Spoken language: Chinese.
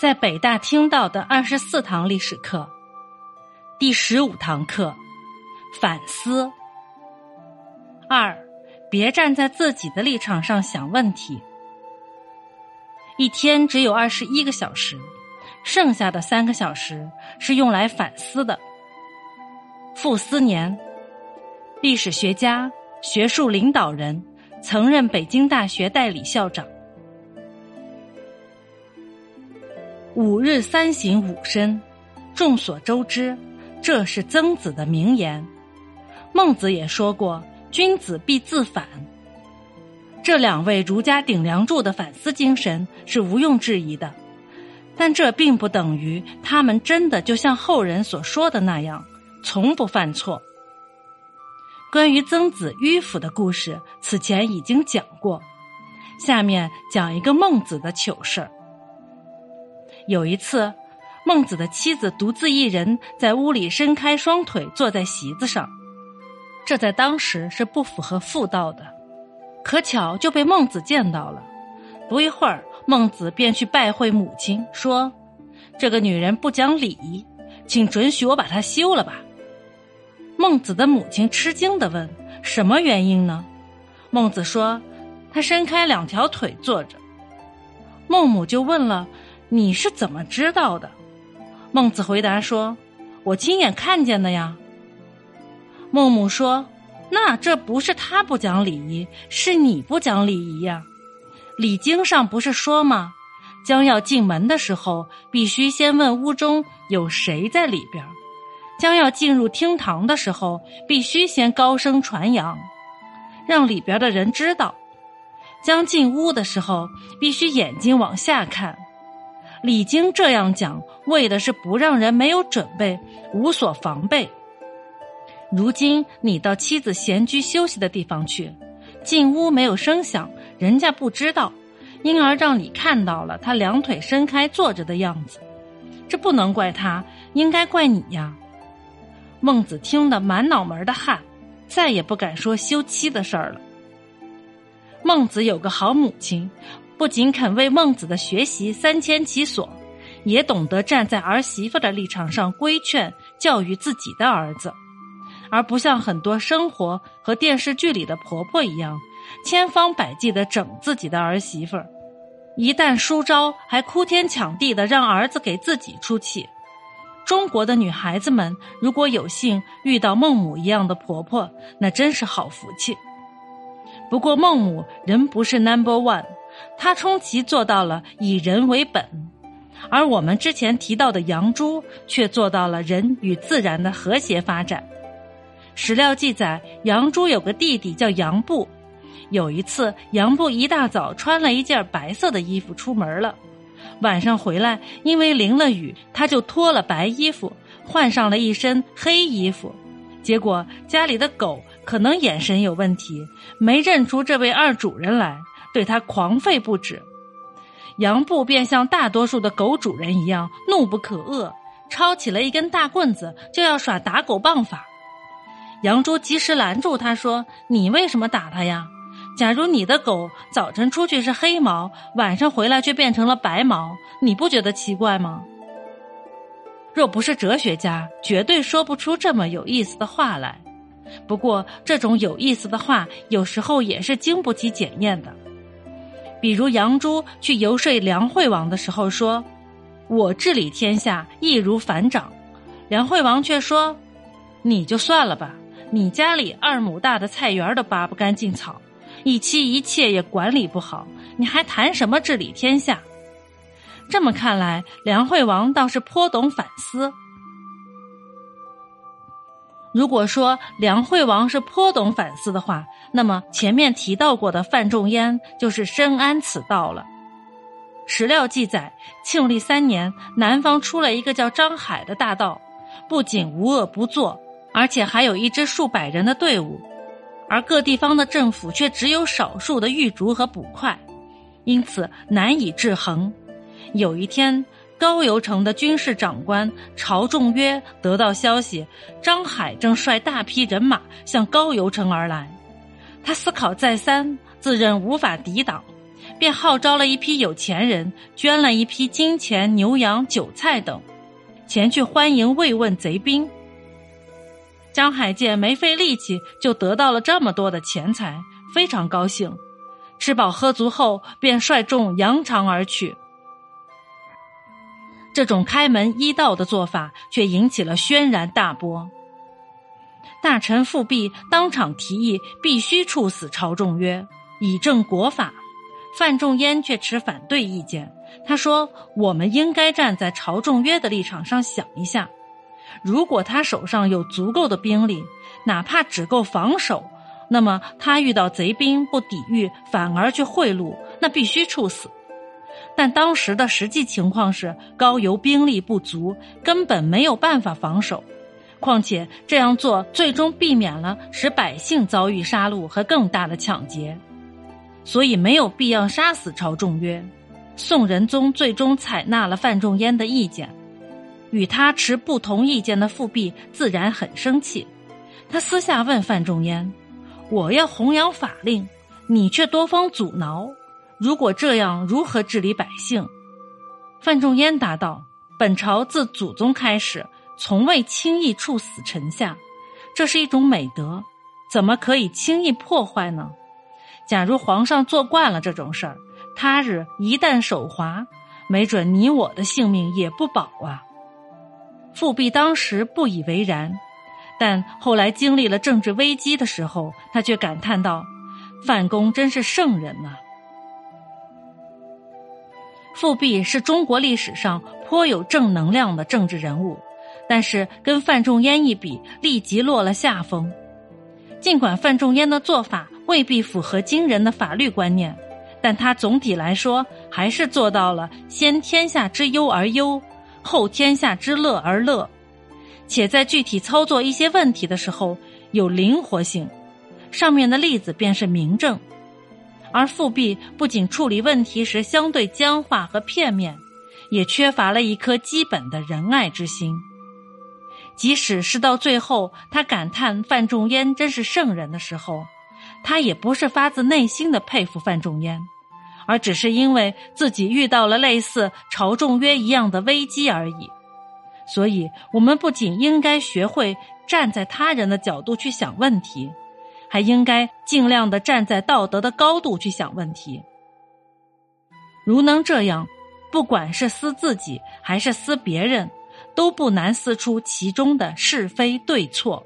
在北大听到的二十四堂历史课，第十五堂课，反思。二，别站在自己的立场上想问题。一天只有二十一个小时，剩下的三个小时是用来反思的。傅斯年，历史学家、学术领导人，曾任北京大学代理校长。五日三省吾身，众所周知，这是曾子的名言。孟子也说过：“君子必自反。”这两位儒家顶梁柱的反思精神是毋庸置疑的，但这并不等于他们真的就像后人所说的那样，从不犯错。关于曾子迂腐的故事，此前已经讲过，下面讲一个孟子的糗事儿。有一次，孟子的妻子独自一人在屋里伸开双腿坐在席子上，这在当时是不符合妇道的。可巧就被孟子见到了。不一会儿，孟子便去拜会母亲，说：“这个女人不讲礼，请准许我把她休了吧。”孟子的母亲吃惊的问：“什么原因呢？”孟子说：“她伸开两条腿坐着。”孟母就问了。你是怎么知道的？孟子回答说：“我亲眼看见的呀。”孟母说：“那这不是他不讲礼仪，是你不讲礼仪呀。礼经上不是说吗？将要进门的时候，必须先问屋中有谁在里边；将要进入厅堂的时候，必须先高声传扬，让里边的人知道；将进屋的时候，必须眼睛往下看。”李经这样讲，为的是不让人没有准备、无所防备。如今你到妻子闲居休息的地方去，进屋没有声响，人家不知道，因而让你看到了他两腿伸开坐着的样子，这不能怪他，应该怪你呀。孟子听得满脑门的汗，再也不敢说休妻的事儿了。孟子有个好母亲。不仅肯为孟子的学习三千其所，也懂得站在儿媳妇的立场上规劝教育自己的儿子，而不像很多生活和电视剧里的婆婆一样，千方百计的整自己的儿媳妇儿，一旦输招还哭天抢地的让儿子给自己出气。中国的女孩子们如果有幸遇到孟母一样的婆婆，那真是好福气。不过孟母仍不是 number one。他充其做到了以人为本，而我们之前提到的杨朱却做到了人与自然的和谐发展。史料记载，杨朱有个弟弟叫杨布。有一次，杨布一大早穿了一件白色的衣服出门了，晚上回来，因为淋了雨，他就脱了白衣服，换上了一身黑衣服。结果家里的狗可能眼神有问题，没认出这位二主人来。对他狂吠不止，杨布便像大多数的狗主人一样怒不可遏，抄起了一根大棍子就要耍打狗棒法。杨朱及时拦住他说：“你为什么打他呀？假如你的狗早晨出去是黑毛，晚上回来却变成了白毛，你不觉得奇怪吗？若不是哲学家，绝对说不出这么有意思的话来。不过，这种有意思的话，有时候也是经不起检验的。”比如杨朱去游说梁惠王的时候说：“我治理天下易如反掌。”梁惠王却说：“你就算了吧，你家里二亩大的菜园都拔不干净草，一妻一妾也管理不好，你还谈什么治理天下？”这么看来，梁惠王倒是颇懂反思。如果说梁惠王是颇懂反思的话，那么前面提到过的范仲淹就是深谙此道了。史料记载，庆历三年，南方出了一个叫张海的大盗，不仅无恶不作，而且还有一支数百人的队伍，而各地方的政府却只有少数的狱卒和捕快，因此难以制衡。有一天。高邮城的军事长官朝仲约得到消息，张海正率大批人马向高邮城而来。他思考再三，自认无法抵挡，便号召了一批有钱人，捐了一批金钱、牛羊、酒菜等，前去欢迎慰问贼兵。张海见没费力气就得到了这么多的钱财，非常高兴。吃饱喝足后，便率众扬长而去。这种开门医道的做法，却引起了轩然大波。大臣富弼当场提议必须处死朝仲约，以正国法。范仲淹却持反对意见。他说：“我们应该站在朝仲约的立场上想一下，如果他手上有足够的兵力，哪怕只够防守，那么他遇到贼兵不抵御，反而去贿赂，那必须处死。但当时的实际情况是，高邮兵力不足，根本没有办法防守。况且这样做，最终避免了使百姓遭遇杀戮和更大的抢劫。”所以没有必要杀死朝仲约。宋仁宗最终采纳了范仲淹的意见，与他持不同意见的富弼自然很生气。他私下问范仲淹：“我要弘扬法令，你却多方阻挠，如果这样，如何治理百姓？”范仲淹答道：“本朝自祖宗开始，从未轻易处死臣下，这是一种美德，怎么可以轻易破坏呢？”假如皇上做惯了这种事儿，他日一旦手滑，没准你我的性命也不保啊。富弼当时不以为然，但后来经历了政治危机的时候，他却感叹道：“范公真是圣人呐！”富弼是中国历史上颇有正能量的政治人物，但是跟范仲淹一比，立即落了下风。尽管范仲淹的做法未必符合今人的法律观念，但他总体来说还是做到了先天下之忧而忧，后天下之乐而乐，且在具体操作一些问题的时候有灵活性。上面的例子便是明证。而复辟不仅处理问题时相对僵化和片面，也缺乏了一颗基本的仁爱之心。即使是到最后，他感叹范仲淹真是圣人的时候，他也不是发自内心的佩服范仲淹，而只是因为自己遇到了类似朝仲约一样的危机而已。所以，我们不仅应该学会站在他人的角度去想问题，还应该尽量的站在道德的高度去想问题。如能这样，不管是思自己还是思别人。都不难思出其中的是非对错。